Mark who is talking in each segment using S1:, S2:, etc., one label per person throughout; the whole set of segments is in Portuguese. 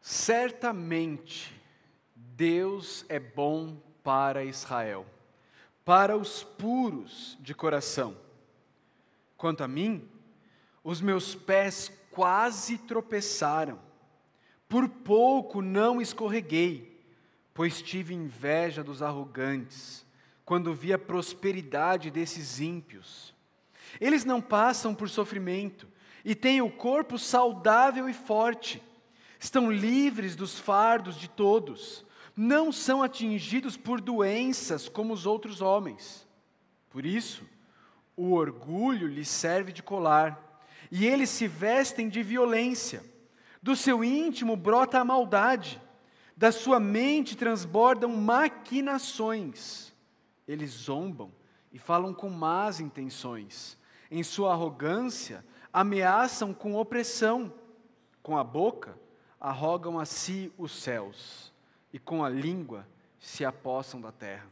S1: Certamente, Deus é bom para Israel, para os puros de coração. Quanto a mim, os meus pés quase tropeçaram, por pouco não escorreguei, pois tive inveja dos arrogantes, quando vi a prosperidade desses ímpios. Eles não passam por sofrimento e têm o corpo saudável e forte estão livres dos fardos de todos, não são atingidos por doenças como os outros homens. Por isso, o orgulho lhes serve de colar, e eles se vestem de violência. Do seu íntimo brota a maldade, da sua mente transbordam maquinações. Eles zombam e falam com más intenções. Em sua arrogância, ameaçam com opressão. Com a boca, arrogam a si os céus e com a língua se apossam da terra.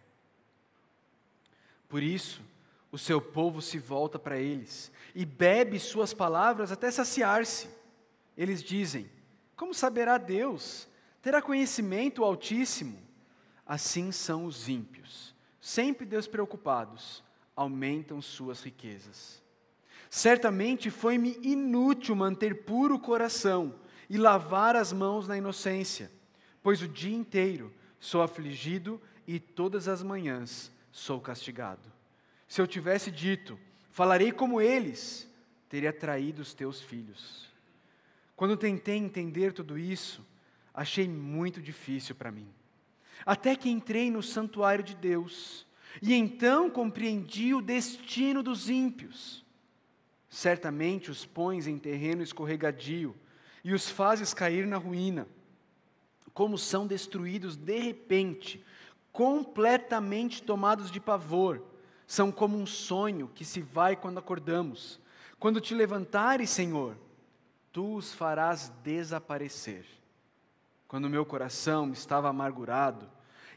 S1: Por isso, o seu povo se volta para eles e bebe suas palavras até saciar-se. Eles dizem: Como saberá Deus? Terá conhecimento o Altíssimo? Assim são os ímpios, sempre despreocupados, aumentam suas riquezas. Certamente foi-me inútil manter puro o coração e lavar as mãos na inocência, pois o dia inteiro sou afligido e todas as manhãs sou castigado. Se eu tivesse dito, falarei como eles, teria traído os teus filhos. Quando tentei entender tudo isso, achei muito difícil para mim. Até que entrei no santuário de Deus, e então compreendi o destino dos ímpios. Certamente os pões em terreno escorregadio, e os fazes cair na ruína. Como são destruídos de repente, completamente tomados de pavor, são como um sonho que se vai quando acordamos. Quando te levantares, Senhor, tu os farás desaparecer. Quando meu coração estava amargurado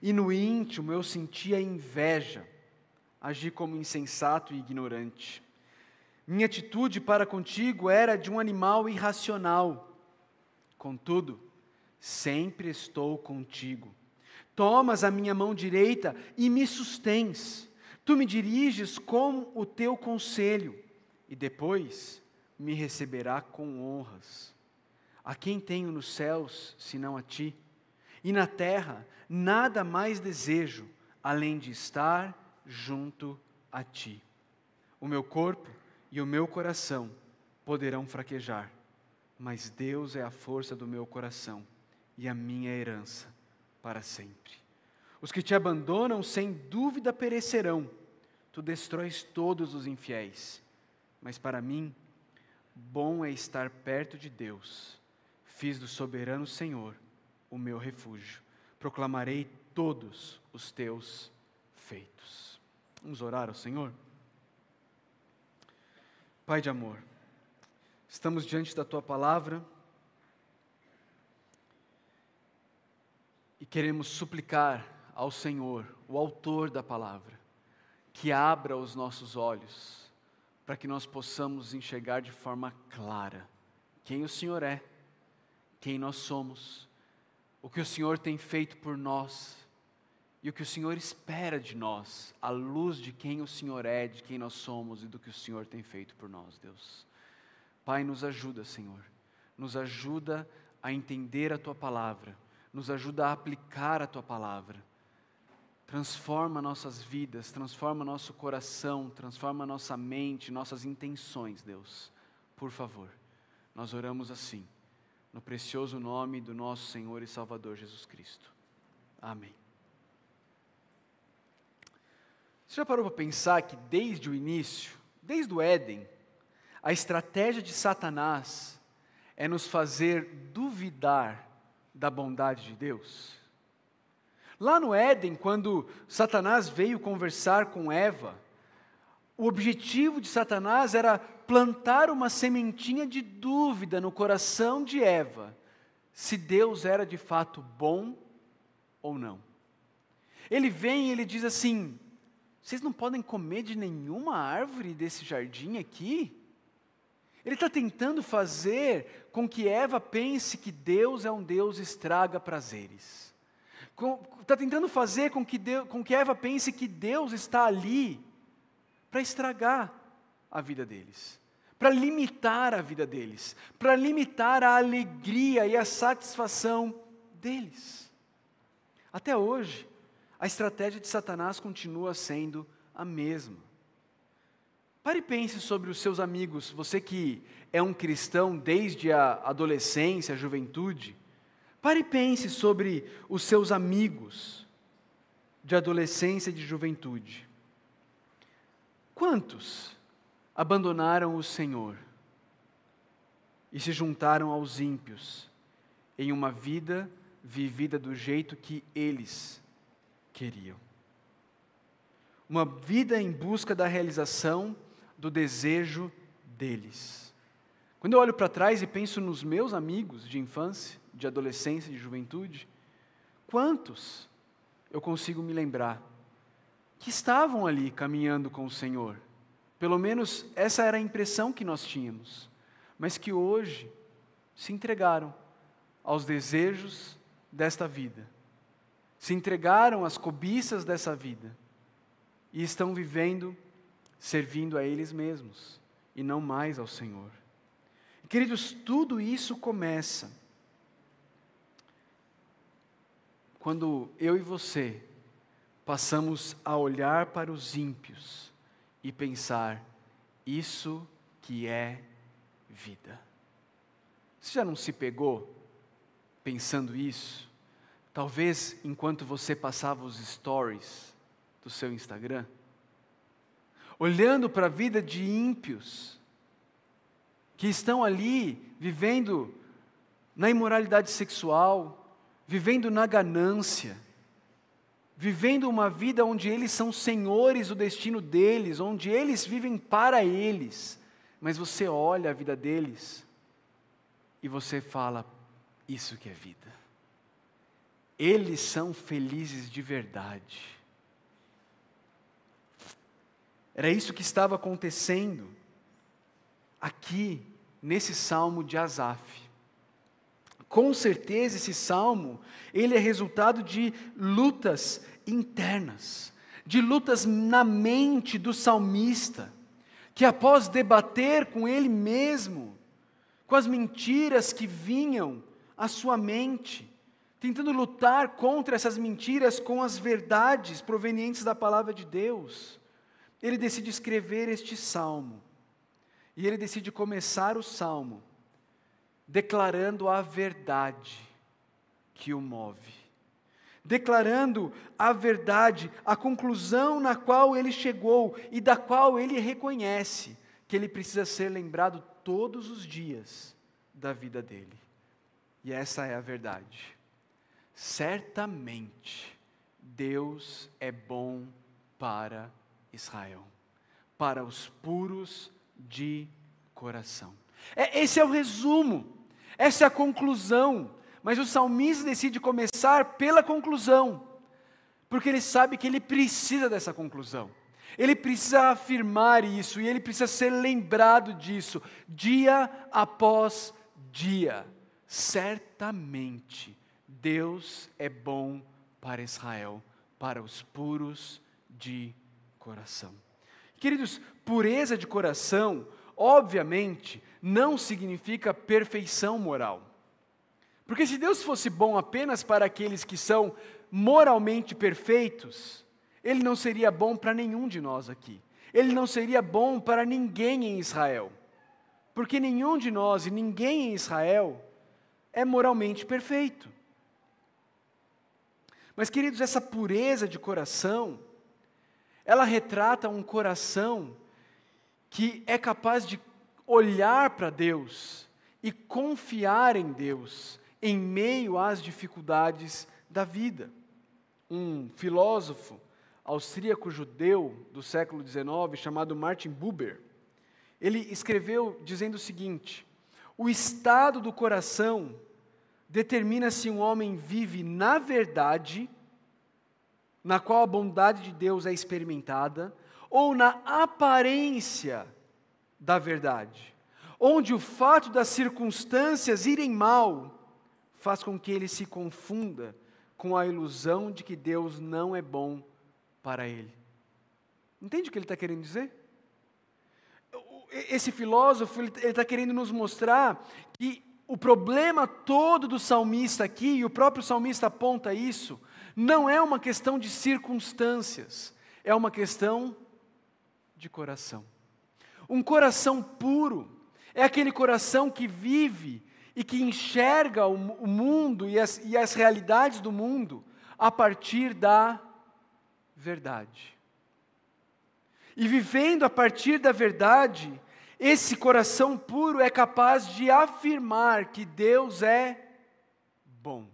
S1: e no íntimo eu sentia inveja, agi como insensato e ignorante. Minha atitude para contigo era de um animal irracional Contudo, sempre estou contigo. Tomas a minha mão direita e me sustens. Tu me diriges com o teu conselho e depois me receberá com honras. A quem tenho nos céus senão a ti? E na terra nada mais desejo além de estar junto a ti. O meu corpo e o meu coração poderão fraquejar mas Deus é a força do meu coração e a minha herança para sempre. Os que te abandonam sem dúvida perecerão, tu destróis todos os infiéis, mas para mim, bom é estar perto de Deus. Fiz do soberano Senhor o meu refúgio, proclamarei todos os teus feitos. Vamos orar ao Senhor? Pai de amor, Estamos diante da tua palavra e queremos suplicar ao Senhor, o autor da palavra, que abra os nossos olhos para que nós possamos enxergar de forma clara quem o Senhor é, quem nós somos, o que o Senhor tem feito por nós e o que o Senhor espera de nós, à luz de quem o Senhor é, de quem nós somos e do que o Senhor tem feito por nós, Deus. Pai, nos ajuda, Senhor. Nos ajuda a entender a tua palavra. Nos ajuda a aplicar a tua palavra. Transforma nossas vidas, transforma nosso coração, transforma nossa mente, nossas intenções, Deus. Por favor, nós oramos assim, no precioso nome do nosso Senhor e Salvador Jesus Cristo. Amém. Você já parou para pensar que desde o início, desde o Éden, a estratégia de Satanás é nos fazer duvidar da bondade de Deus. Lá no Éden, quando Satanás veio conversar com Eva, o objetivo de Satanás era plantar uma sementinha de dúvida no coração de Eva, se Deus era de fato bom ou não. Ele vem e ele diz assim: vocês não podem comer de nenhuma árvore desse jardim aqui? Ele está tentando fazer com que Eva pense que Deus é um Deus estraga prazeres. Está tentando fazer com que, Deus, com que Eva pense que Deus está ali para estragar a vida deles, para limitar a vida deles, para limitar a alegria e a satisfação deles. Até hoje, a estratégia de Satanás continua sendo a mesma. Pare e pense sobre os seus amigos, você que é um cristão desde a adolescência, a juventude. Pare e pense sobre os seus amigos de adolescência e de juventude. Quantos abandonaram o Senhor e se juntaram aos ímpios em uma vida vivida do jeito que eles queriam? Uma vida em busca da realização do desejo deles. Quando eu olho para trás e penso nos meus amigos de infância, de adolescência, de juventude, quantos eu consigo me lembrar que estavam ali caminhando com o Senhor? Pelo menos essa era a impressão que nós tínhamos, mas que hoje se entregaram aos desejos desta vida, se entregaram às cobiças dessa vida e estão vivendo servindo a eles mesmos e não mais ao Senhor. Queridos, tudo isso começa quando eu e você passamos a olhar para os ímpios e pensar: isso que é vida. Você já não se pegou pensando isso? Talvez enquanto você passava os stories do seu Instagram? Olhando para a vida de ímpios, que estão ali vivendo na imoralidade sexual, vivendo na ganância, vivendo uma vida onde eles são senhores do destino deles, onde eles vivem para eles, mas você olha a vida deles e você fala: isso que é vida. Eles são felizes de verdade. Era isso que estava acontecendo aqui nesse salmo de Asaf. Com certeza esse salmo, ele é resultado de lutas internas, de lutas na mente do salmista, que após debater com ele mesmo, com as mentiras que vinham à sua mente, tentando lutar contra essas mentiras com as verdades provenientes da palavra de Deus, ele decide escrever este salmo. E ele decide começar o salmo declarando a verdade que o move. Declarando a verdade, a conclusão na qual ele chegou e da qual ele reconhece que ele precisa ser lembrado todos os dias da vida dele. E essa é a verdade. Certamente Deus é bom para Israel, para os puros de coração. É, esse é o resumo, essa é a conclusão, mas o salmista decide começar pela conclusão, porque ele sabe que ele precisa dessa conclusão. Ele precisa afirmar isso e ele precisa ser lembrado disso dia após dia. Certamente Deus é bom para Israel, para os puros de coração. Queridos, pureza de coração, obviamente, não significa perfeição moral. Porque se Deus fosse bom apenas para aqueles que são moralmente perfeitos, Ele não seria bom para nenhum de nós aqui. Ele não seria bom para ninguém em Israel. Porque nenhum de nós e ninguém em Israel é moralmente perfeito. Mas, queridos, essa pureza de coração, ela retrata um coração que é capaz de olhar para Deus e confiar em Deus em meio às dificuldades da vida. Um filósofo austríaco-judeu do século XIX, chamado Martin Buber, ele escreveu dizendo o seguinte: o estado do coração determina se um homem vive na verdade na qual a bondade de Deus é experimentada, ou na aparência da verdade, onde o fato das circunstâncias irem mal faz com que ele se confunda com a ilusão de que Deus não é bom para ele. Entende o que ele está querendo dizer? Esse filósofo ele está querendo nos mostrar que o problema todo do salmista aqui, e o próprio salmista aponta isso, não é uma questão de circunstâncias, é uma questão de coração. Um coração puro é aquele coração que vive e que enxerga o, mundo e as, e as realidades do mundo a partir da verdade. E vivendo a partir da verdade, esse coração puro é capaz de afirmar que Deus é bom.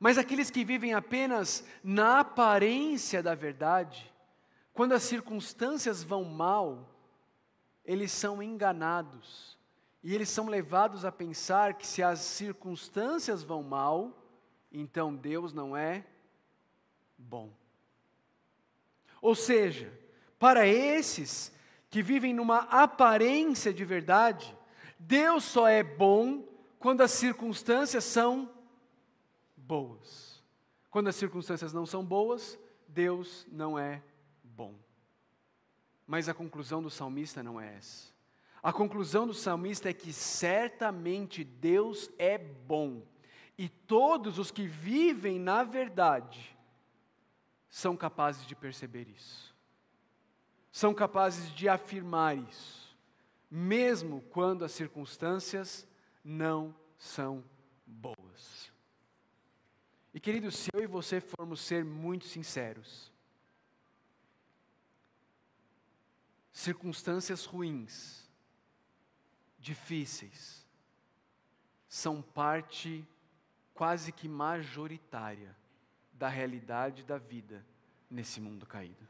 S1: Mas aqueles que vivem apenas na aparência da verdade, quando as circunstâncias vão mal, eles são enganados e eles são levados a pensar que se as circunstâncias vão mal, então Deus não é bom. Ou seja, para esses que vivem numa aparência de verdade, Deus só é bom quando as circunstâncias são boas. Quando as circunstâncias não são boas, Deus não é bom. Mas a conclusão do salmista não é essa. A conclusão do salmista é que certamente Deus é bom, e todos os que vivem na verdade são capazes de perceber isso, são capazes de afirmar isso, mesmo quando as circunstâncias não são boas. E queridos, se eu e você formos ser muito sinceros, circunstâncias ruins, difíceis, são parte quase que majoritária da realidade da vida nesse mundo caído.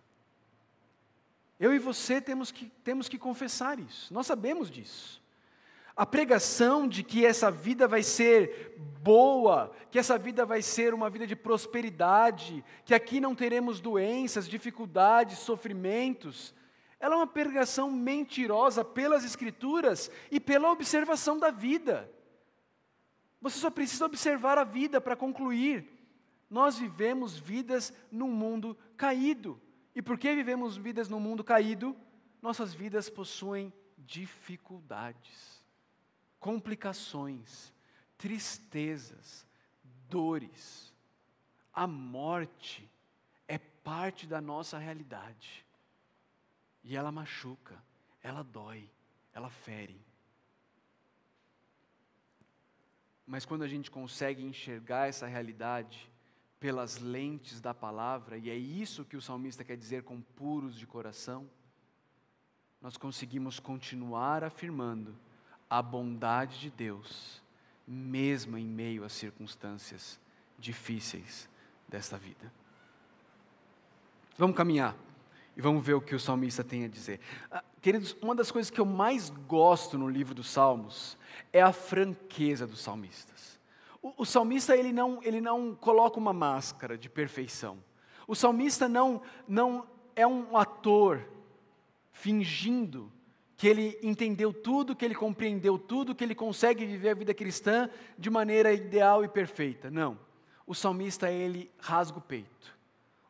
S1: Eu e você temos que, temos que confessar isso, nós sabemos disso. A pregação de que essa vida vai ser boa, que essa vida vai ser uma vida de prosperidade, que aqui não teremos doenças, dificuldades, sofrimentos, ela é uma pregação mentirosa pelas Escrituras e pela observação da vida. Você só precisa observar a vida para concluir. Nós vivemos vidas num mundo caído. E porque vivemos vidas num mundo caído, nossas vidas possuem dificuldades, complicações, tristezas, dores. A morte é parte da nossa realidade. E ela machuca, ela dói, ela fere. Mas quando a gente consegue enxergar essa realidade pelas lentes da palavra, e é isso que o salmista quer dizer com puros de coração, nós conseguimos continuar afirmando a bondade de Deus, mesmo em meio às circunstâncias difíceis desta vida. Vamos caminhar. E vamos ver o que o salmista tem a dizer. Ah, queridos, uma das coisas que eu mais gosto no livro dos Salmos é a franqueza dos salmistas. O, o salmista ele não, ele não coloca uma máscara de perfeição. O salmista não, não é um ator fingindo que ele entendeu tudo, que ele compreendeu tudo, que ele consegue viver a vida cristã de maneira ideal e perfeita. Não. O salmista ele rasga o peito.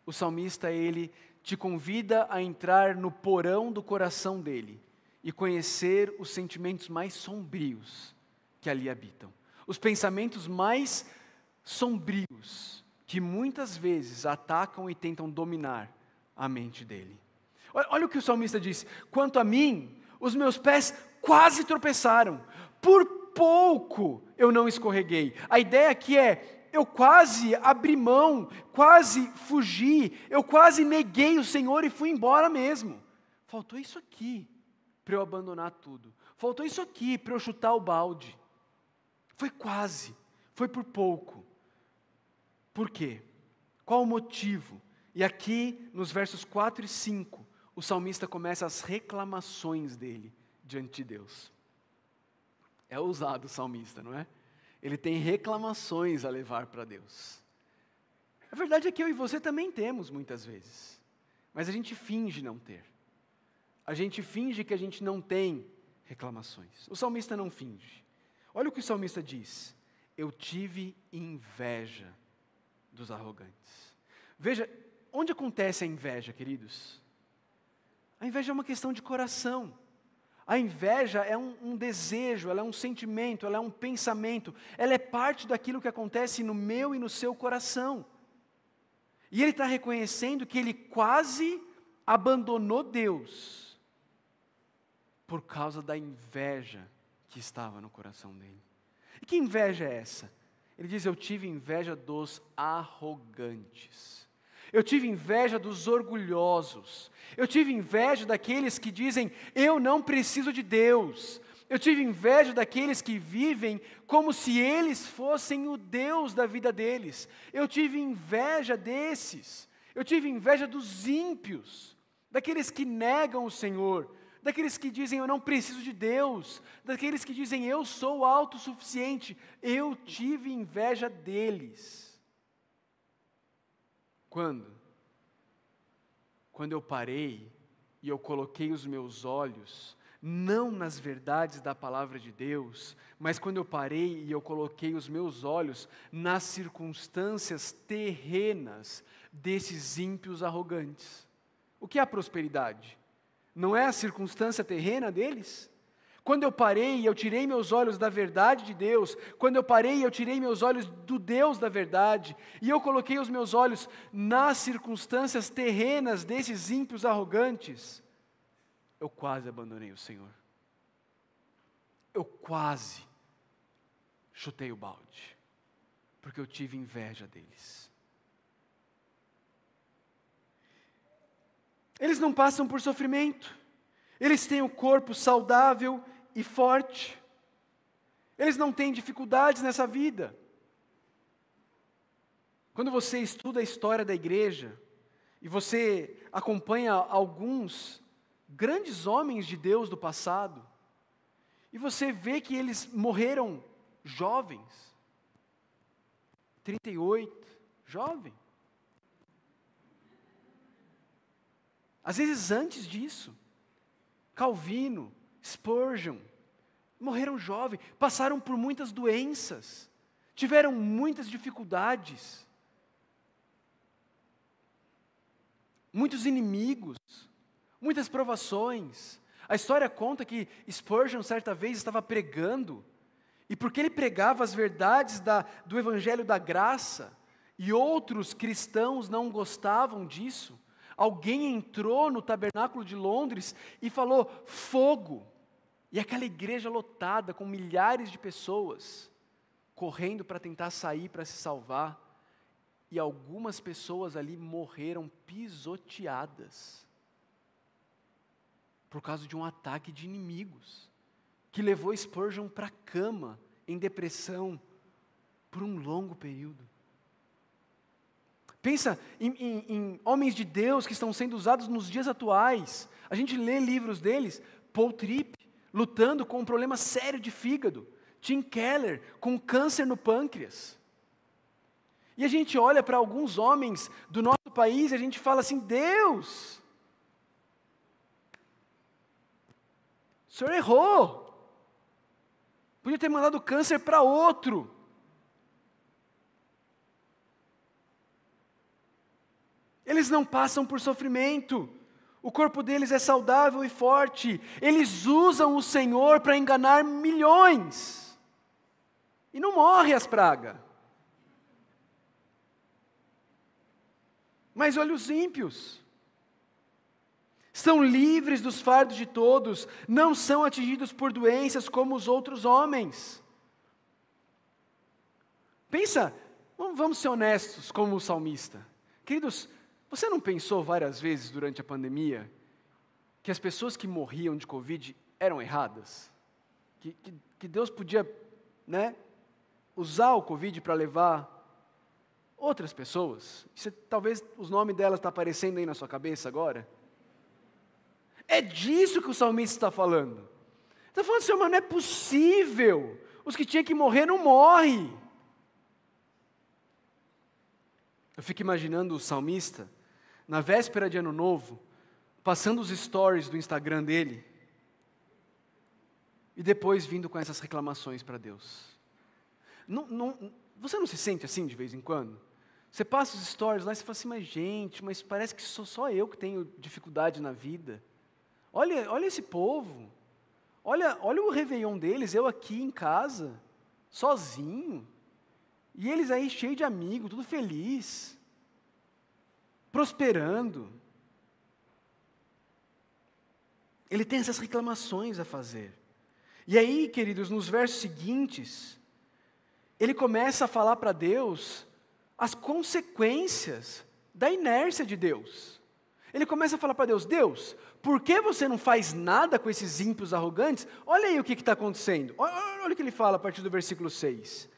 S1: O salmista ele te convida a entrar no porão do coração dele e conhecer os sentimentos mais sombrios que ali habitam. Os pensamentos mais sombrios que muitas vezes atacam e tentam dominar a mente dele. Olha, olha o que o salmista diz: quanto a mim, os meus pés quase tropeçaram, por pouco eu não escorreguei. A ideia aqui é eu quase abri mão, quase fugi, eu quase neguei o Senhor e fui embora mesmo. Faltou isso aqui para eu abandonar tudo. Faltou isso aqui para eu chutar o balde. Foi quase, foi por pouco. Por quê? Qual o motivo? E aqui, nos versos 4 e 5, o salmista começa as reclamações dele diante de Deus. É ousado o salmista, não é? ele tem reclamações a levar para Deus. A verdade é que eu e você também temos muitas vezes, mas a gente finge não ter. A gente finge que a gente não tem reclamações. O salmista não finge. Olha o que o salmista diz: Eu tive inveja dos arrogantes. Veja, onde acontece a inveja, queridos? A inveja é uma questão de coração. A inveja é um, um, desejo, ela é um sentimento, ela é um pensamento, ela é parte daquilo que acontece no meu e no seu coração. E ele está reconhecendo que ele quase abandonou Deus por causa da inveja que estava no coração dele. E que inveja é essa? Ele diz: Eu tive inveja dos arrogantes. Eu tive inveja dos orgulhosos. Eu tive inveja daqueles que dizem: Eu não preciso de Deus. Eu tive inveja daqueles que vivem como se eles fossem o Deus da vida deles. Eu tive inveja desses. Eu tive inveja dos ímpios, daqueles que negam o Senhor, daqueles que dizem eu não preciso de Deus, daqueles que dizem eu sou autossuficiente. Eu tive inveja deles. Quando? Quando eu parei e eu coloquei os meus olhos não nas verdades da palavra de Deus, mas quando eu parei e eu coloquei os meus olhos nas circunstâncias terrenas desses ímpios arrogantes. O que é a prosperidade? Não é a circunstância terrena deles? Quando eu parei e eu tirei meus olhos da verdade de Deus, quando eu parei e eu tirei meus olhos do Deus da verdade, e eu coloquei os meus olhos nas circunstâncias terrenas desses ímpios arrogantes, eu quase abandonei o Senhor. Eu quase chutei o balde, porque eu tive inveja deles. Eles não passam por sofrimento, eles têm o corpo saudável e forte, eles não têm dificuldades nessa vida. Quando você estuda a história da igreja, e você acompanha alguns grandes homens de Deus do passado, e você vê que eles morreram jovens. 38, jovem. Às vezes antes disso, Calvino, Spurgeon, morreram jovens, passaram por muitas doenças, tiveram muitas dificuldades, muitos inimigos muitas provações. A história conta que Spurgeon, certa vez, estava pregando, e porque ele pregava as verdades da, do Evangelho da Graça, e outros cristãos não gostavam disso, alguém entrou no tabernáculo de Londres e falou: fogo! E aquela igreja lotada, com milhares de pessoas, correndo para tentar sair para se salvar, e algumas pessoas ali morreram pisoteadas por causa de um ataque de inimigos, que levou Spurgeon para a cama, em depressão, por um longo período. Pensa em, em, em, homens de Deus que estão sendo usados nos dias atuais. A gente lê livros deles, Paul Tripp, lutando com um problema sério de fígado, Tim Keller, com câncer no pâncreas. E a gente olha para alguns homens do nosso país e a gente fala assim: Deus, O senhor errou. Podia ter mandado câncer para outro. Eles não passam por sofrimento. O corpo deles é saudável e forte. Eles usam o Senhor para enganar milhões. E não morre as pragas. Mas olha os ímpios. São livres dos fardos de todos, não são atingidos por doenças como os outros homens. Pensa, vamos ser honestos como o salmista. Queridos, você não pensou várias vezes durante a pandemia que as pessoas que morriam de Covid eram erradas? Que, que, que Deus podia né, usar o Covid para levar outras pessoas? Você, talvez os nomes delas estão tá aparecendo aí na sua cabeça agora. É disso que o salmista está falando. Está falando, Senhor, mas não é possível. Os que tinham que morrer não morrem. Eu fico imaginando o salmista, na véspera de Ano Novo, passando os stories do Instagram dele. e depois vindo com essas reclamações para Deus. Não, não, você não se sente assim de vez em quando? Você passa os stories lá e você fala assim, mas gente, mas parece que sou só eu que tenho dificuldade na vida. Olha, olha esse povo. Olha, olha o Réveillon deles, eu aqui em casa, sozinho. E eles aí cheios de amigos, tudo feliz, prosperando. Ele tem essas reclamações a fazer. E aí, queridos, nos versos seguintes, ele começa a falar para Deus as consequências da inércia de Deus. Ele começa a falar para Deus: Deus, por que você não faz nada com esses ímpios arrogantes? Olha aí o que está acontecendo. Olha, olha, o que ele fala a partir do versículo 6.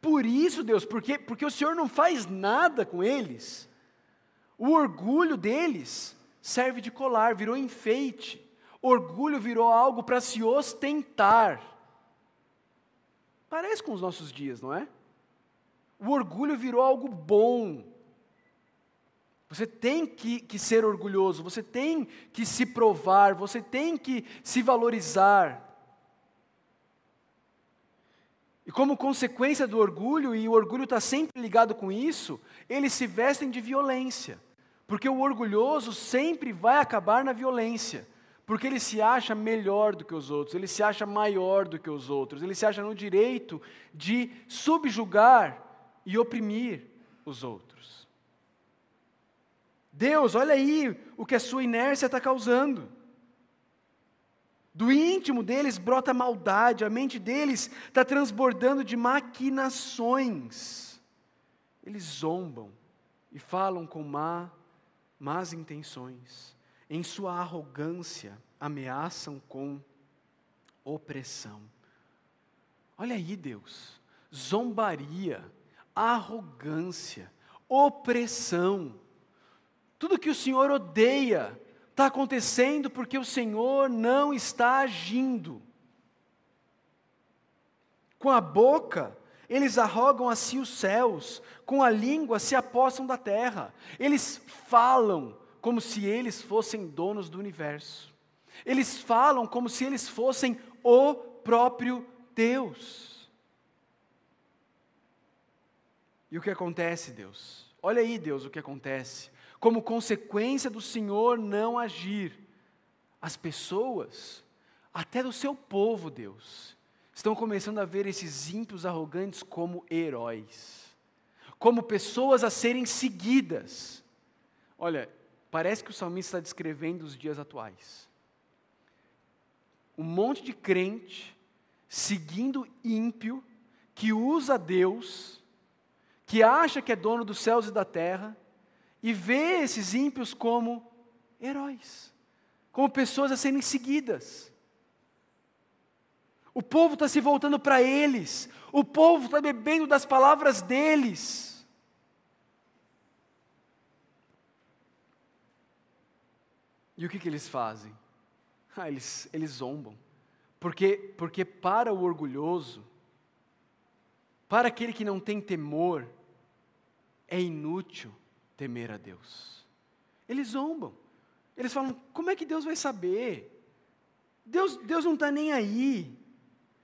S1: Por isso, Deus, porque, porque o Senhor não faz nada com eles, o orgulho deles serve de colar, virou enfeite. Orgulho virou algo para se ostentar. Parece com os nossos dias, não é? O orgulho virou algo bom. Você tem que, que ser orgulhoso, você tem que se provar, você tem que se valorizar. E como consequência do orgulho, e o orgulho está sempre ligado com isso, eles se vestem de violência. Porque o orgulhoso sempre vai acabar na violência. Porque ele se acha melhor do que os outros, ele se acha maior do que os outros, ele se acha no direito de subjugar e oprimir os outros. Deus, olha aí o que a sua inércia está causando. Do íntimo deles brota maldade, a mente deles está transbordando de maquinações. Eles zombam e falam com má, más intenções. Em sua arrogância, ameaçam com opressão. Olha aí, Deus, zombaria arrogância, opressão. Tudo que o Senhor odeia está acontecendo porque o Senhor não está agindo. Com a boca, eles arrogam a si os céus, com a língua se apossam da terra. Eles falam como se eles fossem donos do universo. Eles falam como se eles fossem o próprio Deus. E o que acontece, Deus? Olha aí, Deus, o que acontece. Como consequência do Senhor não agir, as pessoas, até do seu povo, Deus, estão começando a ver esses ímpios arrogantes como heróis, como pessoas a serem seguidas. Olha, parece que o salmista está descrevendo os dias atuais. Um monte de crente seguindo ímpio que usa Deus que acha que é dono dos céus e da terra, e vê esses ímpios como heróis, como pessoas a serem seguidas. O povo está se voltando para eles, o povo está bebendo das palavras deles. E o que, que eles fazem? Ah, eles, eles zombam. Porque, porque para o orgulhoso, para aquele que não tem temor, é inútil temer a Deus. Eles zombam. Eles falam: como é que Deus vai saber? Deus, Deus não está nem aí.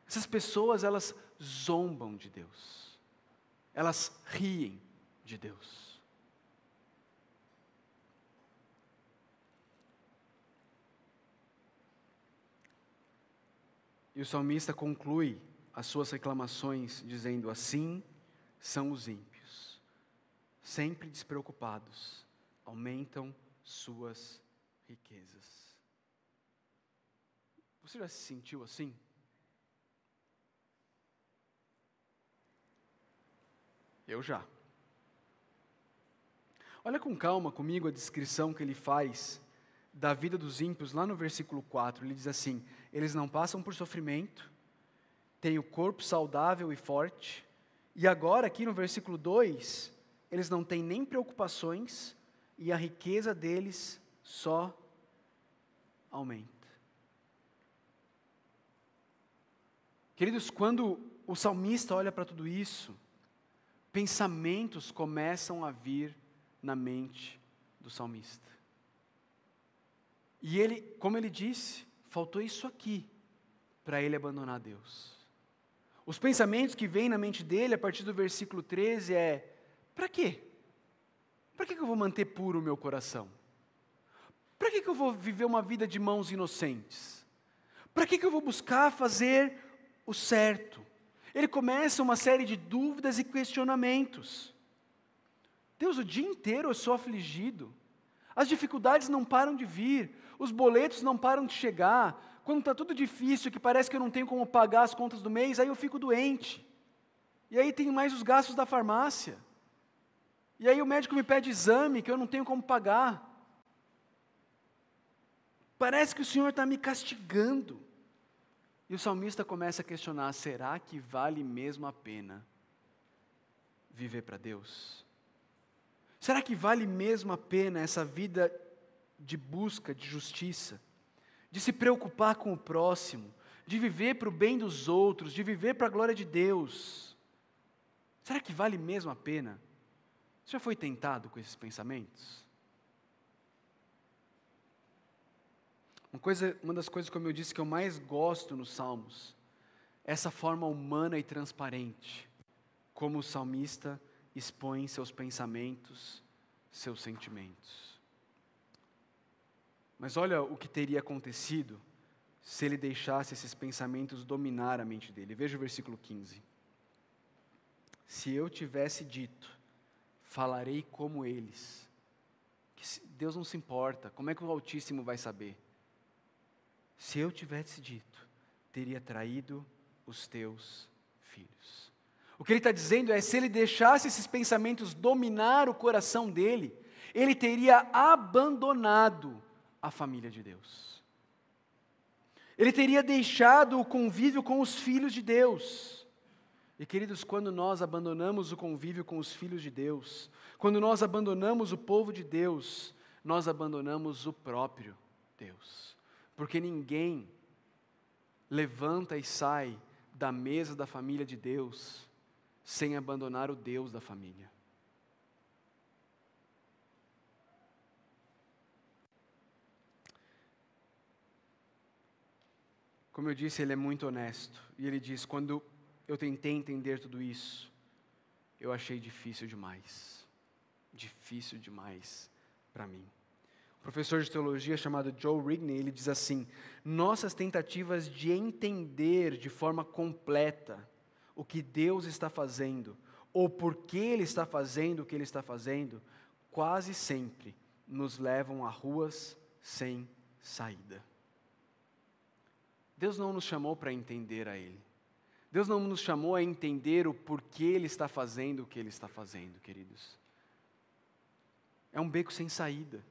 S1: Essas pessoas, elas zombam de Deus. Elas riem de Deus. E o salmista conclui as suas reclamações dizendo: Assim são os ímpios sempre despreocupados, aumentam suas riquezas. Você já se sentiu assim? Eu já. Olha com calma comigo a descrição que ele faz da vida dos ímpios lá no versículo 4. Ele diz assim: Eles não passam por sofrimento, têm o corpo saudável e forte. E agora, aqui no versículo 2, eles não têm nem preocupações e a riqueza deles só aumenta. Queridos, quando o salmista olha para tudo isso, pensamentos começam a vir na mente do salmista. E ele, como ele disse, faltou isso aqui para ele abandonar Deus. Os pensamentos que vêm na mente dele a partir do versículo 13 é: para quê? Para que eu vou manter puro o meu coração? Para que eu vou viver uma vida de mãos inocentes? Para que eu vou buscar fazer o certo? Ele começa uma série de dúvidas e questionamentos. Deus, o dia inteiro eu sou afligido. As dificuldades não param de vir, os boletos não param de chegar. Quando está tudo difícil, que parece que eu não tenho como pagar as contas do mês, aí eu fico doente. E aí tem mais os gastos da farmácia. E aí o médico me pede exame que eu não tenho como pagar. Parece que o Senhor está me castigando. E o salmista começa a questionar: será que vale mesmo a pena viver para Deus? Será que vale mesmo a pena essa vida de busca de justiça, de se preocupar com o próximo, de viver para o bem dos outros, de viver para a glória de Deus? Será que vale mesmo a pena? Você já foi tentado com esses pensamentos? Uma, coisa, uma das coisas, como eu disse, que eu mais gosto nos Salmos, é essa forma humana e transparente, como o salmista expõe seus pensamentos, seus sentimentos. Mas olha o que teria acontecido se ele deixasse esses pensamentos dominar a mente dele. Veja o versículo 15. Se eu tivesse dito, falarei como eles. Deus não se importa, como é que o Altíssimo vai saber? Se eu tivesse dito, teria traído os teus filhos. O que ele está dizendo é: se ele deixasse esses pensamentos dominar o coração dele, ele teria abandonado a família de Deus. Ele teria deixado o convívio com os filhos de Deus. E queridos, quando nós abandonamos o convívio com os filhos de Deus, quando nós abandonamos o povo de Deus, nós abandonamos o próprio Deus. Porque ninguém levanta e sai da mesa da família de Deus sem abandonar o Deus da família. Como eu disse, ele é muito honesto. E ele diz: quando eu tentei entender tudo isso, eu achei difícil demais. Difícil demais para mim. Um professor de teologia chamado Joe Rigney, ele diz assim: "Nossas tentativas de entender de forma completa o que Deus está fazendo ou por que ele está fazendo o que ele está fazendo, quase sempre nos levam a ruas sem saída." Deus não nos chamou para entender a ele. Deus não nos chamou a entender o porquê Ele está fazendo o que Ele está fazendo, queridos. É um beco sem saída.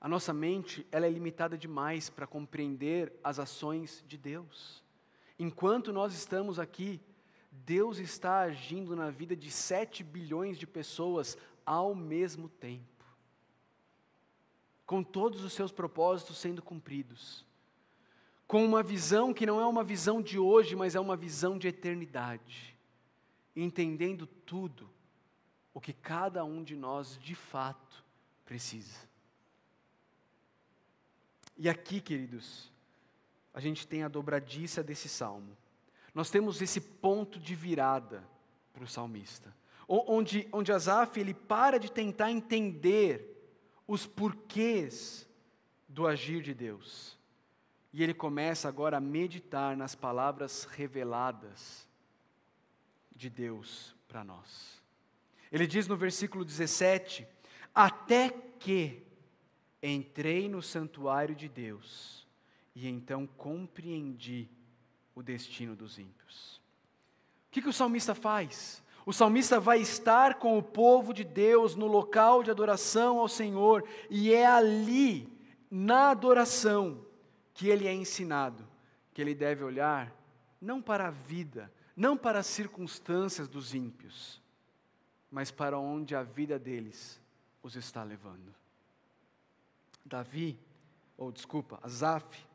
S1: A nossa mente ela é limitada demais para compreender as ações de Deus. Enquanto nós estamos aqui, Deus está agindo na vida de 7 bilhões de pessoas ao mesmo tempo, com todos os seus propósitos sendo cumpridos com uma visão que não é uma visão de hoje, mas é uma visão de eternidade, entendendo tudo o que cada um de nós de fato precisa. E aqui, queridos, a gente tem a dobradiça desse salmo. Nós temos esse ponto de virada para o salmista, onde, onde Asaf ele para de tentar entender os porquês do agir de Deus e ele começa agora a meditar nas palavras reveladas de Deus para nós. Ele diz no versículo 17: Até que entrei no santuário de Deus e então compreendi o destino dos ímpios. O que, que o salmista faz? O salmista vai estar com o povo de Deus no local de adoração ao Senhor, e é ali, na adoração, que ele é ensinado que ele deve olhar não para a vida, não para as circunstâncias dos ímpios, mas para onde a vida deles os está levando. Davi, ou desculpa, Asaf,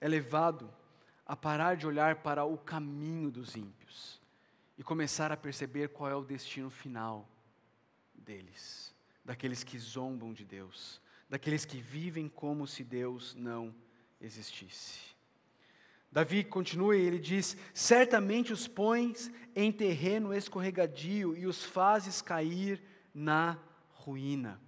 S1: é levado a parar de olhar para o caminho dos ímpios e começar a perceber qual é o destino final deles, daqueles que zombam de Deus, daqueles que vivem como se Deus não existisse. Davi continua e ele diz: Certamente os pões em terreno escorregadio e os fazes cair na ruína.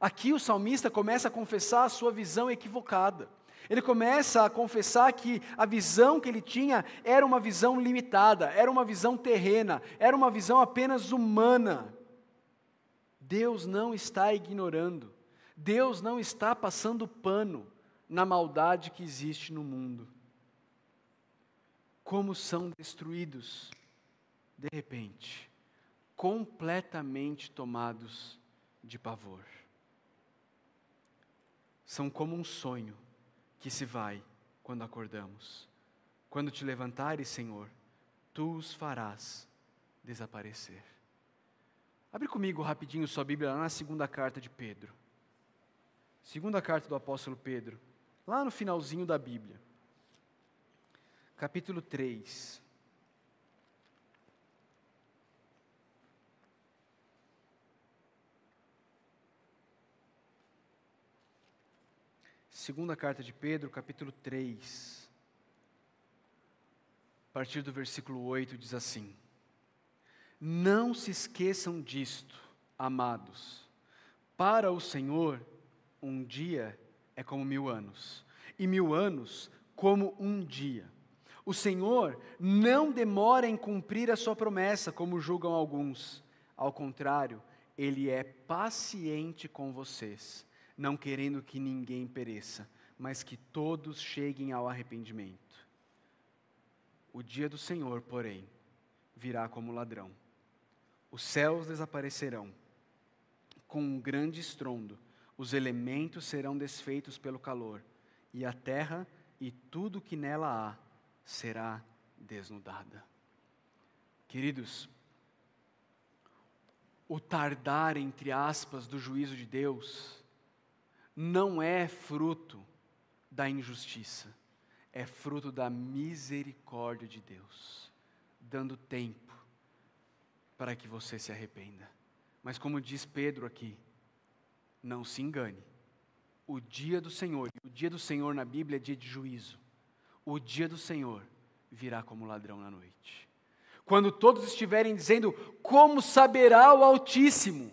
S1: Aqui o salmista começa a confessar a sua visão equivocada. Ele começa a confessar que a visão que ele tinha era uma visão limitada, era uma visão terrena, era uma visão apenas humana. Deus não está ignorando, Deus não está passando pano na maldade que existe no mundo. Como são destruídos, de repente, completamente tomados de pavor. São como um sonho que se vai quando acordamos. Quando te levantares, Senhor, tu os farás desaparecer. Abre comigo rapidinho sua Bíblia lá na segunda carta de Pedro. Segunda carta do apóstolo Pedro, lá no finalzinho da Bíblia. Capítulo 3. Segunda carta de Pedro, capítulo 3. A partir do versículo 8 diz assim: Não se esqueçam disto, amados. Para o Senhor, um dia é como mil anos, e mil anos como um dia. O Senhor não demora em cumprir a sua promessa, como julgam alguns. Ao contrário, Ele é paciente com vocês não querendo que ninguém pereça, mas que todos cheguem ao arrependimento. O dia do Senhor, porém, virá como ladrão. Os céus desaparecerão com um grande estrondo, os elementos serão desfeitos pelo calor, e a terra e tudo que nela há será desnudada. Queridos, o tardar, entre aspas, do juízo de Deus não é fruto da injustiça, é fruto da misericórdia de Deus, dando tempo para que você se arrependa. Mas, como diz Pedro aqui, não se engane. O dia do Senhor, o dia do Senhor na Bíblia é dia de juízo. O dia do Senhor virá como ladrão na noite. Quando todos estiverem dizendo: Como saberá o Altíssimo?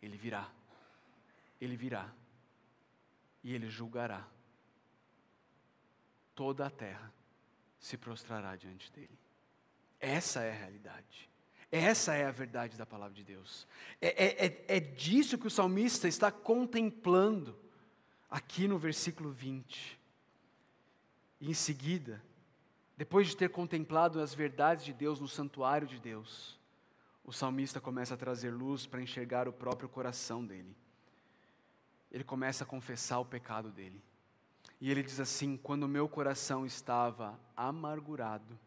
S1: Ele virá ele virá e ele julgará. Toda a terra se prostrará diante dele. Essa é a realidade. Essa é a verdade da palavra de Deus. É, é, é, é disso que o salmista está contemplando aqui no versículo 20. E em seguida, depois de ter contemplado as verdades de Deus no santuário de Deus, o salmista começa a trazer luz para enxergar o próprio coração dele ele começa a confessar o pecado dele. E ele diz assim: quando meu coração estava amargurado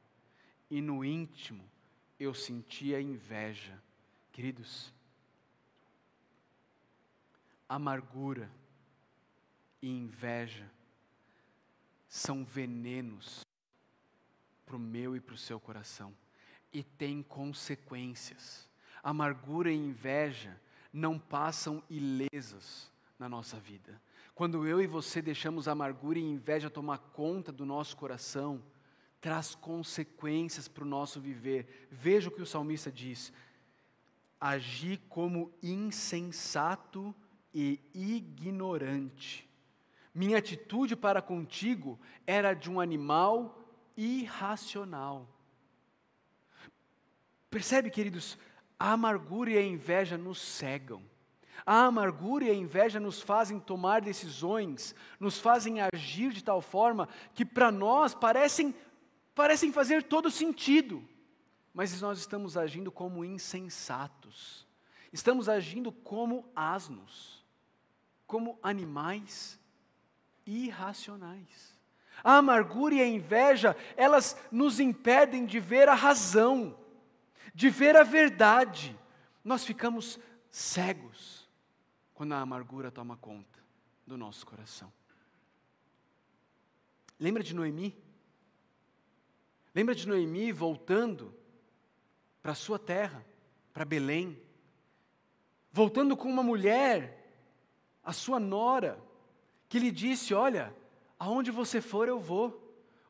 S1: e no íntimo eu sentia inveja. Queridos, amargura e inveja são venenos para o meu e para o seu coração e têm consequências. Amargura e inveja não passam ilesas na nossa vida. Quando eu e você deixamos amargura e inveja tomar conta do nosso coração, traz consequências para o nosso viver. Veja o que o salmista diz: Agi como insensato e ignorante. Minha atitude para contigo era de um animal irracional. Percebe, queridos, a amargura e a inveja nos cegam. A amargura e a inveja nos fazem tomar decisões, nos fazem agir de tal forma que para nós parecem, parecem fazer todo sentido, mas nós estamos agindo como insensatos, estamos agindo como asnos, como animais irracionais. A amargura e a inveja, elas nos impedem de ver a razão, de ver a verdade. Nós ficamos cegos quando a amargura toma conta do nosso coração. Lembra de Noemi? Lembra de Noemi voltando para sua terra, para Belém, voltando com uma mulher, a sua nora, que lhe disse: Olha, aonde você for eu vou,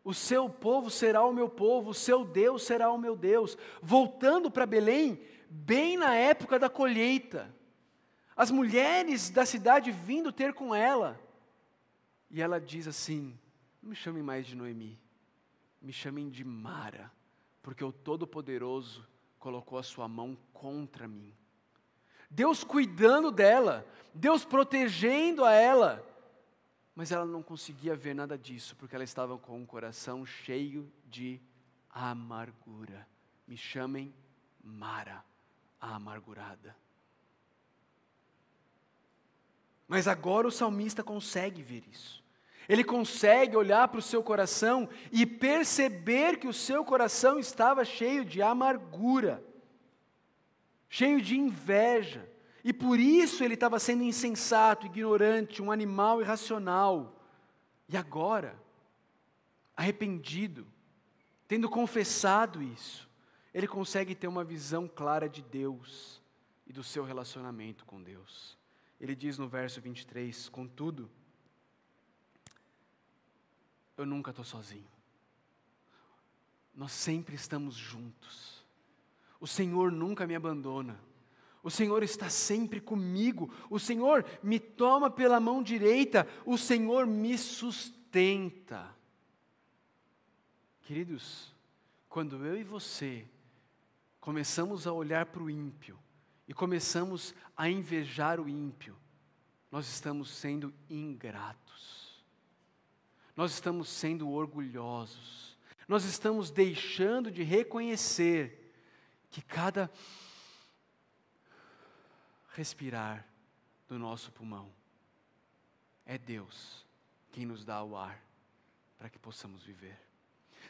S1: o seu povo será o meu povo, o seu Deus será o meu Deus. Voltando para Belém, bem na época da colheita, as mulheres da cidade vindo ter com ela, e ela diz assim: Não me chamem mais de Noemi, me chamem de Mara, porque o Todo-Poderoso colocou a sua mão contra mim. Deus cuidando dela, Deus protegendo a ela, mas ela não conseguia ver nada disso, porque ela estava com um coração cheio de amargura. Me chamem Mara, a amargurada. Mas agora o salmista consegue ver isso. Ele consegue olhar para o seu coração e perceber que o seu coração estava cheio de amargura, cheio de inveja, e por isso ele estava sendo insensato, ignorante, um animal irracional. E agora, arrependido, tendo confessado isso, ele consegue ter uma visão clara de Deus e do seu relacionamento com Deus. Ele diz no verso 23: Contudo, eu nunca estou sozinho. Nós sempre estamos juntos. O Senhor nunca me abandona. O Senhor está sempre comigo. O Senhor me toma pela mão direita. O Senhor me sustenta. Queridos, quando eu e você começamos a olhar para o ímpio e começamos a invejar o ímpio, nós estamos sendo ingratos nós estamos sendo orgulhosos, nós estamos deixando de reconhecer que cada respirar do nosso pulmão é Deus quem nos dá o ar para que possamos viver.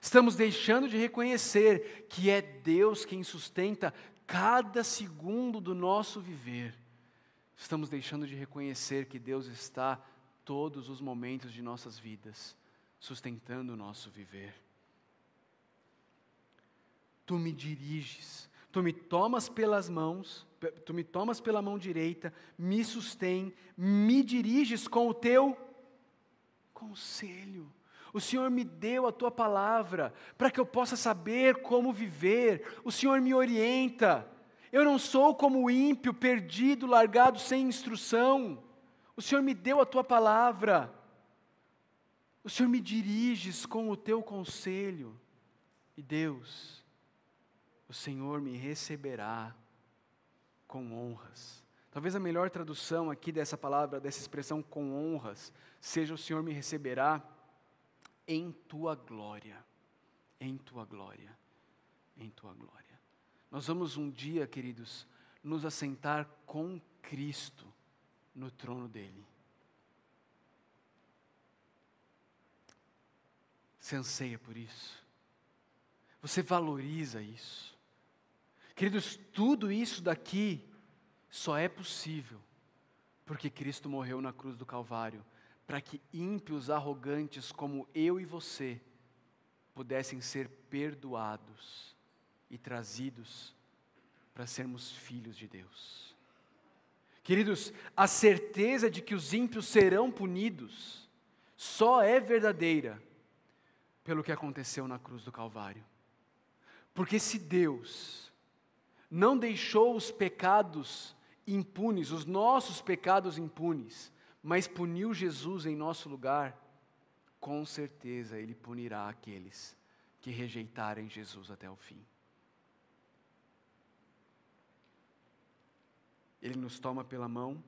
S1: Estamos deixando de reconhecer que é Deus quem sustenta cada segundo do nosso viver. Estamos deixando de reconhecer que Deus está todos os momentos de nossas vidas, sustentando o nosso viver. Tu me diriges, tu me tomas pelas mãos, tu me tomas pela mão direita, me sustém, me diriges com o teu conselho. O Senhor me deu a tua palavra para que eu possa saber como viver. O Senhor me orienta. Eu não sou como o ímpio, perdido, largado sem instrução. O Senhor me deu a tua palavra. O Senhor me diriges com o teu conselho. E Deus, o Senhor me receberá com honras. Talvez a melhor tradução aqui dessa palavra, dessa expressão com honras, seja o Senhor me receberá em tua glória. Em tua glória. Em tua glória. Nós vamos um dia, queridos, nos assentar com Cristo no trono dele. Você anseia por isso? Você valoriza isso? Queridos, tudo isso daqui só é possível porque Cristo morreu na cruz do Calvário para que ímpios arrogantes como eu e você pudessem ser perdoados e trazidos para sermos filhos de Deus. Queridos, a certeza de que os ímpios serão punidos só é verdadeira pelo que aconteceu na cruz do Calvário. Porque se Deus não deixou os pecados impunes, os nossos pecados impunes, mas puniu Jesus em nosso lugar, com certeza Ele punirá aqueles que rejeitarem Jesus até o fim. Ele nos toma pela mão,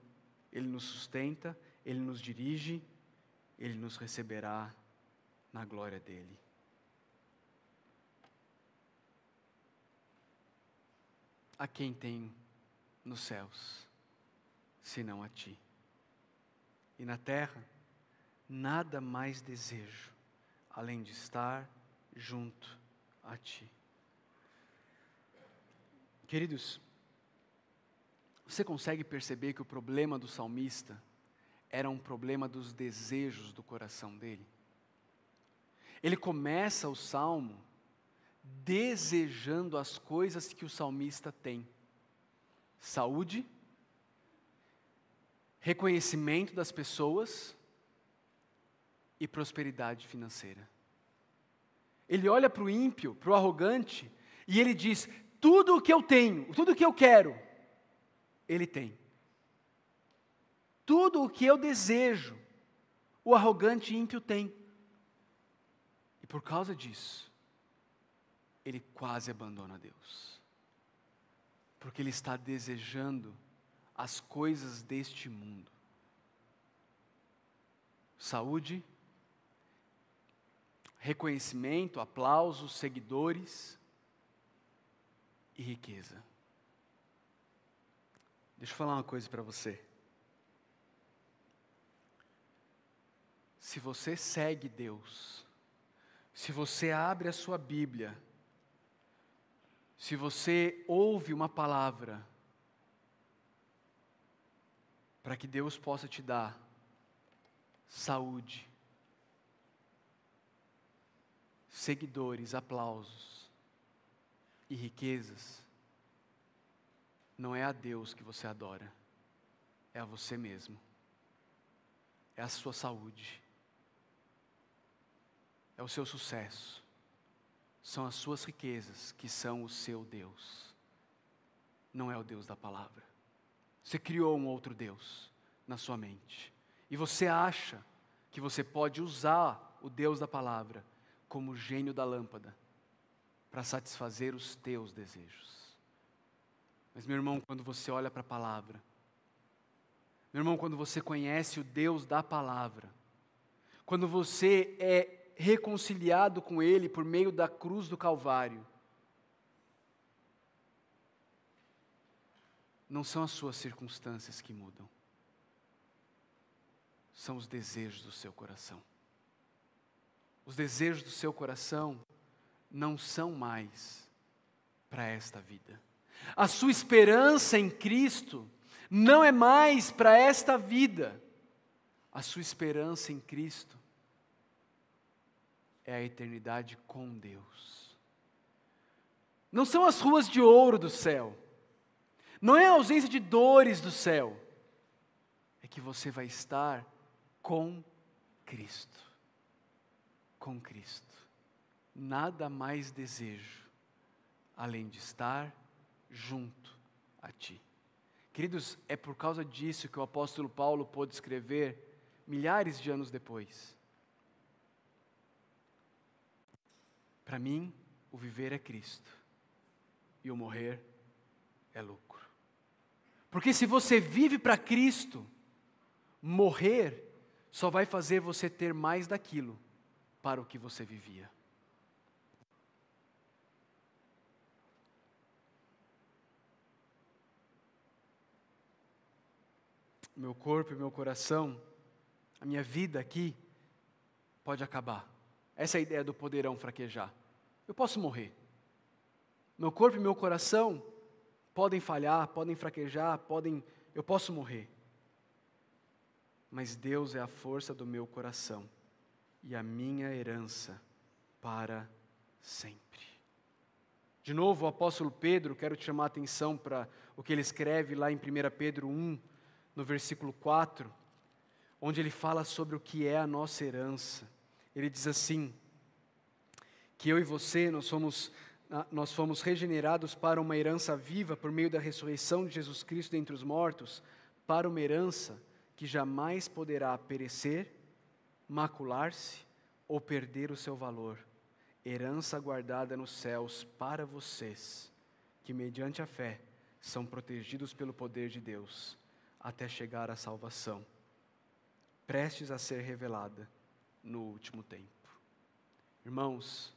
S1: Ele nos sustenta, Ele nos dirige, Ele nos receberá na glória dEle. A quem tem nos céus, senão a Ti? E na terra, nada mais desejo, além de estar junto a Ti. Queridos, você consegue perceber que o problema do salmista era um problema dos desejos do coração dele? Ele começa o salmo desejando as coisas que o salmista tem: saúde, reconhecimento das pessoas e prosperidade financeira. Ele olha para o ímpio, para o arrogante, e ele diz: tudo o que eu tenho, tudo o que eu quero, ele tem. Tudo o que eu desejo, o arrogante ímpio tem. E por causa disso, ele quase abandona Deus. Porque ele está desejando as coisas deste mundo. Saúde, reconhecimento, aplausos, seguidores e riqueza. Deixa eu falar uma coisa para você. Se você segue Deus, se você abre a sua Bíblia, se você ouve uma palavra, para que Deus possa te dar saúde, seguidores, aplausos e riquezas, não é a Deus que você adora, é a você mesmo, é a sua saúde, é o seu sucesso, são as suas riquezas que são o seu Deus, não é o Deus da palavra. Você criou um outro Deus na sua mente, e você acha que você pode usar o Deus da palavra como gênio da lâmpada para satisfazer os teus desejos. Mas, meu irmão, quando você olha para a palavra, meu irmão, quando você conhece o Deus da palavra, quando você é reconciliado com Ele por meio da cruz do Calvário, não são as suas circunstâncias que mudam, são os desejos do seu coração. Os desejos do seu coração não são mais para esta vida. A sua esperança em Cristo não é mais para esta vida. A sua esperança em Cristo é a eternidade com Deus. Não são as ruas de ouro do céu. Não é a ausência de dores do céu. É que você vai estar com Cristo. Com Cristo. Nada mais desejo além de estar junto a ti. Queridos, é por causa disso que o apóstolo Paulo pôde escrever milhares de anos depois. Para mim, o viver é Cristo e o morrer é lucro. Porque se você vive para Cristo, morrer só vai fazer você ter mais daquilo para o que você vivia. Meu corpo e meu coração, a minha vida aqui, pode acabar. Essa é a ideia do poderão fraquejar. Eu posso morrer. Meu corpo e meu coração podem falhar, podem fraquejar, podem, eu posso morrer. Mas Deus é a força do meu coração e a minha herança para sempre. De novo, o apóstolo Pedro, quero te chamar a atenção para o que ele escreve lá em 1 Pedro 1, no versículo 4, onde ele fala sobre o que é a nossa herança. Ele diz assim: que eu e você nós fomos ah, nós fomos regenerados para uma herança viva por meio da ressurreição de Jesus Cristo dentre os mortos, para uma herança que jamais poderá perecer, macular-se ou perder o seu valor. Herança guardada nos céus para vocês, que mediante a fé são protegidos pelo poder de Deus até chegar à salvação, prestes a ser revelada no último tempo. Irmãos,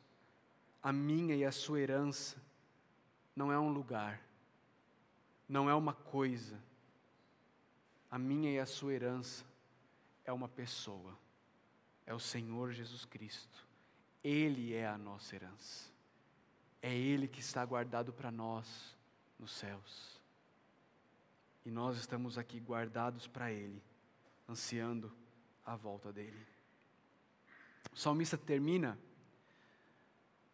S1: a minha e a sua herança não é um lugar, não é uma coisa. A minha e a sua herança é uma pessoa, é o Senhor Jesus Cristo. Ele é a nossa herança. É Ele que está guardado para nós nos céus. E nós estamos aqui guardados para Ele, ansiando a volta dele. O salmista termina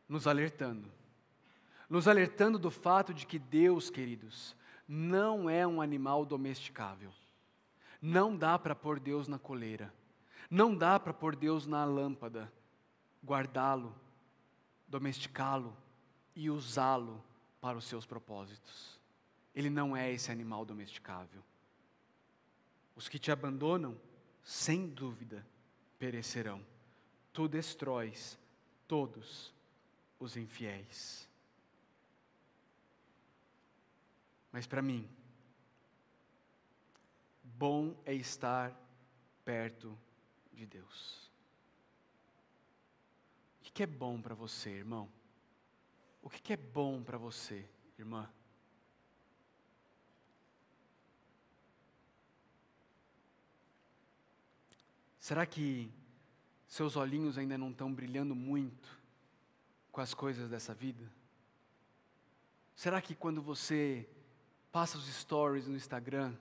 S1: nos alertando, nos alertando do fato de que Deus, queridos, não é um animal domesticável. Não dá para pôr Deus na coleira, não dá para pôr Deus na lâmpada, guardá-lo domesticá-lo e usá-lo para os seus propósitos. Ele não é esse animal domesticável. Os que te abandonam, sem dúvida, perecerão. Tu destróis todos os infiéis. Mas para mim, bom é estar perto de Deus. O que é bom para você, irmão? O que é bom para você, irmã? Será que seus olhinhos ainda não estão brilhando muito com as coisas dessa vida? Será que quando você passa os stories no Instagram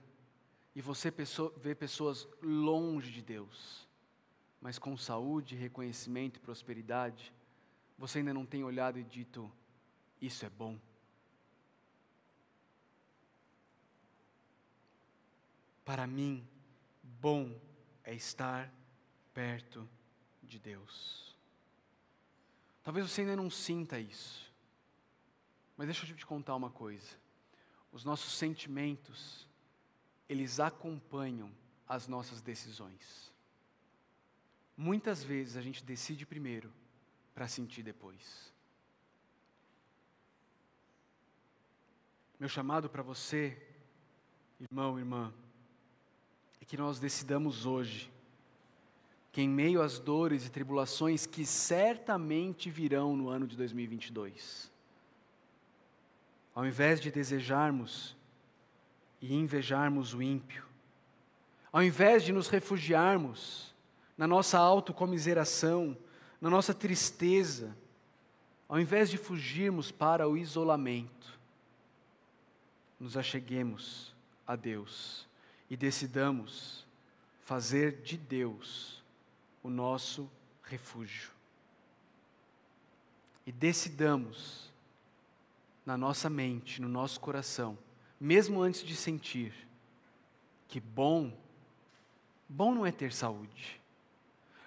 S1: e você vê pessoas longe de Deus, mas com saúde, reconhecimento e prosperidade, você ainda não tem olhado e dito: Isso é bom? Para mim, bom é estar perto de Deus. Talvez você ainda não sinta isso, mas deixa eu te contar uma coisa. Os nossos sentimentos, eles acompanham as nossas decisões. Muitas vezes a gente decide primeiro para sentir depois. Meu chamado para você, irmão, irmã, é que nós decidamos hoje que, em meio às dores e tribulações que certamente virão no ano de 2022, ao invés de desejarmos e invejarmos o ímpio, ao invés de nos refugiarmos na nossa autocomiseração, na nossa tristeza, ao invés de fugirmos para o isolamento, nos acheguemos a Deus e decidamos fazer de Deus o nosso refúgio. E decidamos, na nossa mente, no nosso coração, mesmo antes de sentir, que bom, bom não é ter saúde,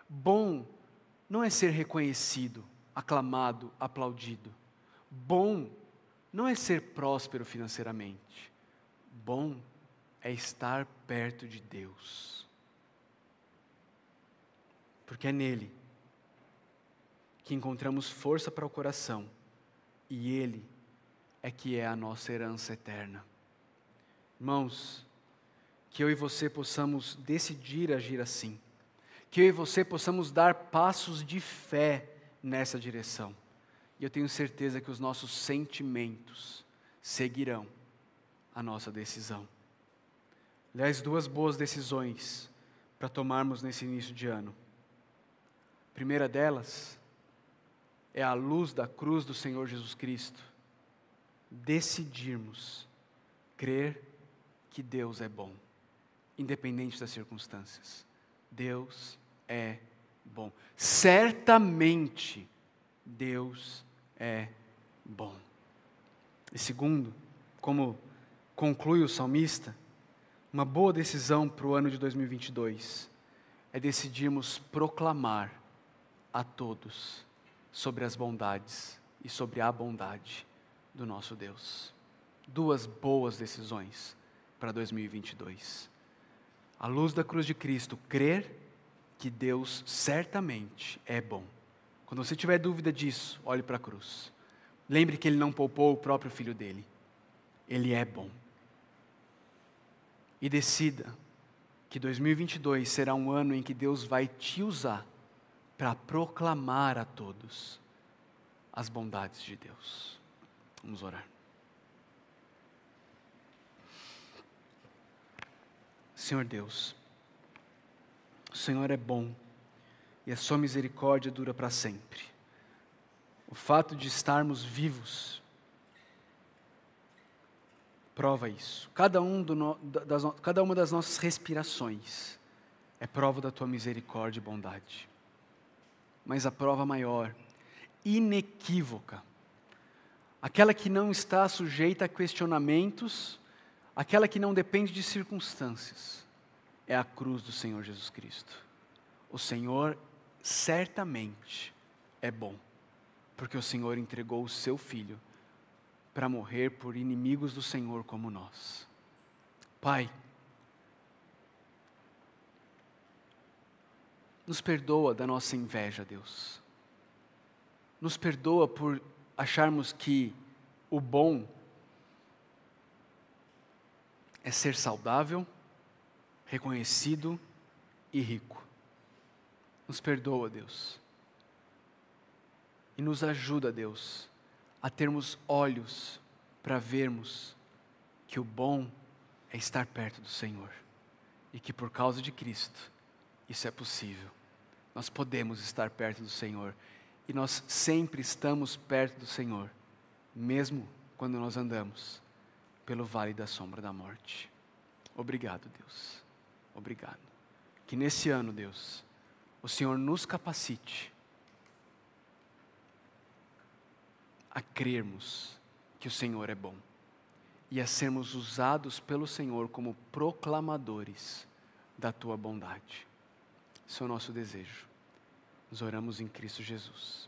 S1: bom não é ser reconhecido, aclamado, aplaudido, bom não é ser próspero financeiramente, bom é estar perto de Deus porque é nele que encontramos força para o coração e ele é que é a nossa herança eterna. Irmãos, que eu e você possamos decidir agir assim, que eu e você possamos dar passos de fé nessa direção. E eu tenho certeza que os nossos sentimentos seguirão a nossa decisão. Aliás, duas boas decisões para tomarmos nesse início de ano primeira delas é a luz da cruz do Senhor Jesus Cristo. Decidirmos crer que Deus é bom, independente das circunstâncias. Deus é bom. Certamente Deus é bom. E segundo, como conclui o salmista, uma boa decisão para o ano de 2022 é decidirmos proclamar a todos sobre as bondades e sobre a bondade do nosso Deus. Duas boas decisões para 2022. À luz da cruz de Cristo, crer que Deus certamente é bom. Quando você tiver dúvida disso, olhe para a cruz. Lembre que Ele não poupou o próprio filho dele. Ele é bom. E decida que 2022 será um ano em que Deus vai te usar para proclamar a todos as bondades de Deus. Vamos orar. Senhor Deus, o Senhor é bom e a Sua misericórdia dura para sempre. O fato de estarmos vivos prova isso. Cada, um no, das, cada uma das nossas respirações é prova da Tua misericórdia e bondade mas a prova maior, inequívoca, aquela que não está sujeita a questionamentos, aquela que não depende de circunstâncias, é a cruz do Senhor Jesus Cristo. O Senhor certamente é bom. porque o Senhor entregou o seu filho para morrer por inimigos do Senhor como nós. Pai, nos perdoa da nossa inveja, Deus. Nos perdoa por acharmos que o bom é ser saudável, reconhecido e rico. Nos perdoa, Deus. E nos ajuda, Deus, a termos olhos para vermos que o bom é estar perto do Senhor e que por causa de Cristo isso é possível. Nós podemos estar perto do Senhor e nós sempre estamos perto do Senhor, mesmo quando nós andamos pelo vale da sombra da morte. Obrigado, Deus. Obrigado. Que nesse ano, Deus, o Senhor nos capacite a crermos que o Senhor é bom e a sermos usados pelo Senhor como proclamadores da tua bondade. Esse é o nosso desejo. Nos oramos em Cristo Jesus.